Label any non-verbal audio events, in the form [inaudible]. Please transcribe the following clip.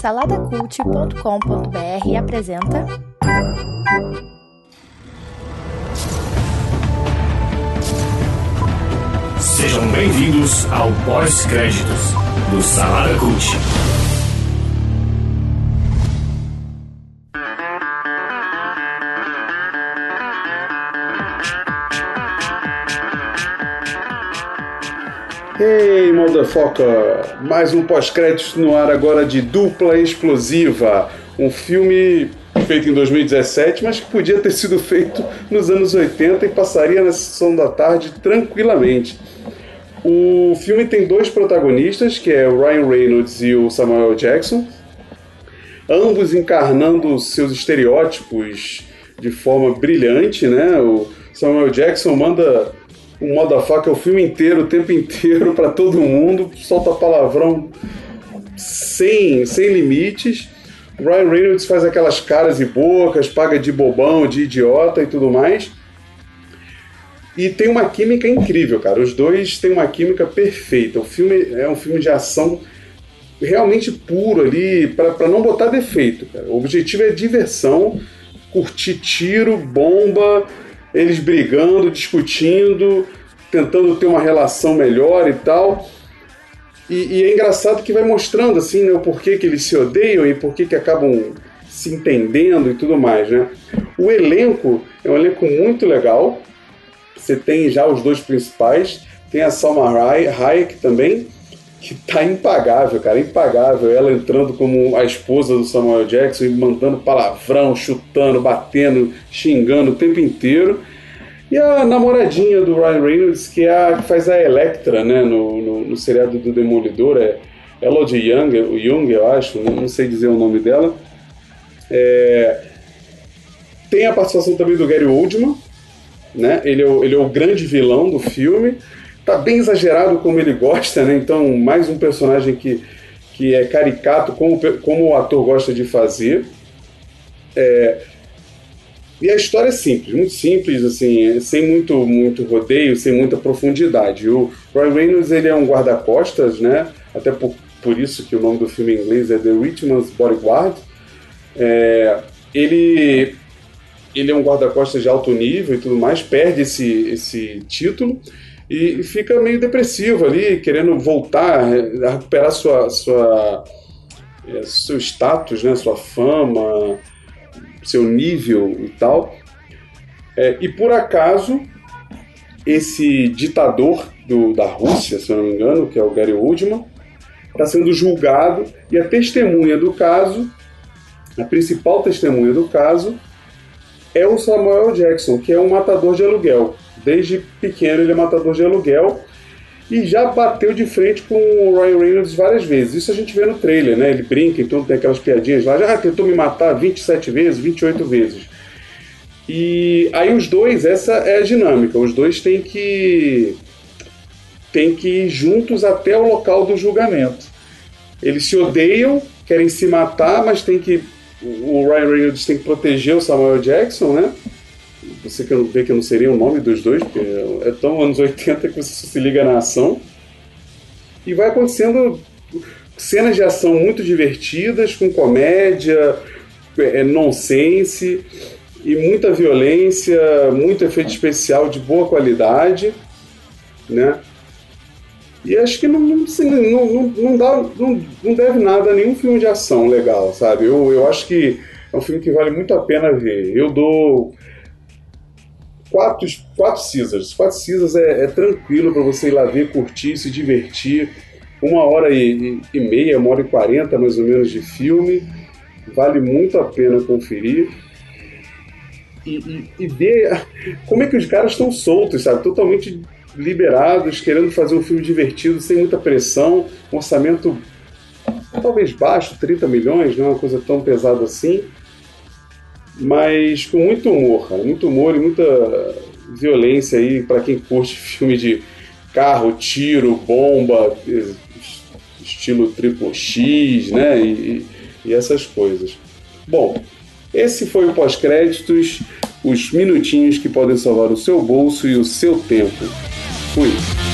Saladacult.com.br apresenta. Sejam bem-vindos ao pós-créditos do Salada Cult. Hey, motherfucker! Mais um pós-crédito no ar agora de Dupla Explosiva, um filme feito em 2017, mas que podia ter sido feito nos anos 80 e passaria na sessão da tarde tranquilamente. O filme tem dois protagonistas, que é o Ryan Reynolds e o Samuel Jackson, ambos encarnando seus estereótipos de forma brilhante, né? O Samuel Jackson manda o motherfucker o filme inteiro, o tempo inteiro, para todo mundo, solta palavrão sem, sem limites. Ryan Reynolds faz aquelas caras e bocas, paga de bobão, de idiota e tudo mais. E tem uma química incrível, cara. Os dois têm uma química perfeita. O filme é um filme de ação realmente puro ali, para não botar defeito. Cara. O objetivo é diversão, curtir tiro, bomba, eles brigando, discutindo, tentando ter uma relação melhor e tal. E, e, é engraçado que vai mostrando assim, né, o porquê que eles se odeiam e porquê que acabam se entendendo e tudo mais, né? O elenco é um elenco muito legal. Você tem já os dois principais, tem a Salma Hayek também, que tá impagável, cara, impagável. Ela entrando como a esposa do Samuel Jackson e mandando palavrão, chutando, batendo, xingando o tempo inteiro. E a namoradinha do Ryan Reynolds, que é a que faz a Electra, né, no, no, no seriado do Demolidor, é Elodie Young, o Young, eu acho, não sei dizer o nome dela. É... Tem a participação também do Gary Oldman, né? Ele é, o, ele é o grande vilão do filme tá bem exagerado como ele gosta, né? Então, mais um personagem que, que é caricato como, como o ator gosta de fazer. É, e a história é simples, muito simples, assim, sem muito, muito rodeio, sem muita profundidade. O Ryan Reynolds ele é um guarda-costas, né? Até por, por isso que o nome do filme em inglês é The Richmond's Bodyguard. É, ele, ele é um guarda-costas de alto nível e tudo mais, perde esse, esse título e fica meio depressivo ali, querendo voltar a recuperar sua, sua, é, seu status, né, sua fama, seu nível e tal. É, e por acaso, esse ditador do, da Rússia, se eu não me engano, que é o Gary Oldman, está sendo julgado e a testemunha do caso, a principal testemunha do caso, é o Samuel Jackson, que é um matador de aluguel. Desde pequeno ele é matador de aluguel e já bateu de frente com o Ryan Reynolds várias vezes. Isso a gente vê no trailer, né? Ele brinca, então tem aquelas piadinhas lá, já tentou me matar 27 vezes, 28 vezes. E aí os dois, essa é a dinâmica, os dois têm que têm que ir juntos até o local do julgamento. Eles se odeiam, querem se matar, mas tem que o Ryan Reynolds tem que proteger o Samuel Jackson, né? Você que vê que não seria o nome dos dois, porque é tão anos 80 que você se liga na ação. E vai acontecendo cenas de ação muito divertidas, com comédia, é, nonsense e muita violência, muito efeito especial de boa qualidade, né? E acho que não, não, não, não, dá, não, não deve nada a nenhum filme de ação legal, sabe? Eu, eu acho que é um filme que vale muito a pena ver. Eu dou quatro, quatro Caesars. Quatro Caesars é, é tranquilo para você ir lá ver, curtir, se divertir. Uma hora e, e, meia, uma hora e quarenta mais ou menos de filme. Vale muito a pena conferir. E, e, e ver [laughs] como é que os caras estão soltos, sabe? Totalmente liberados, querendo fazer um filme divertido, sem muita pressão, um orçamento talvez baixo, 30 milhões, não é uma coisa tão pesada assim mas com muito humor, cara, muito humor e muita violência aí para quem curte [laughs] filme de carro, tiro, bomba, estilo triplo X, né? E, e essas coisas. Bom, esse foi o pós-créditos, os minutinhos que podem salvar o seu bolso e o seu tempo. Fui.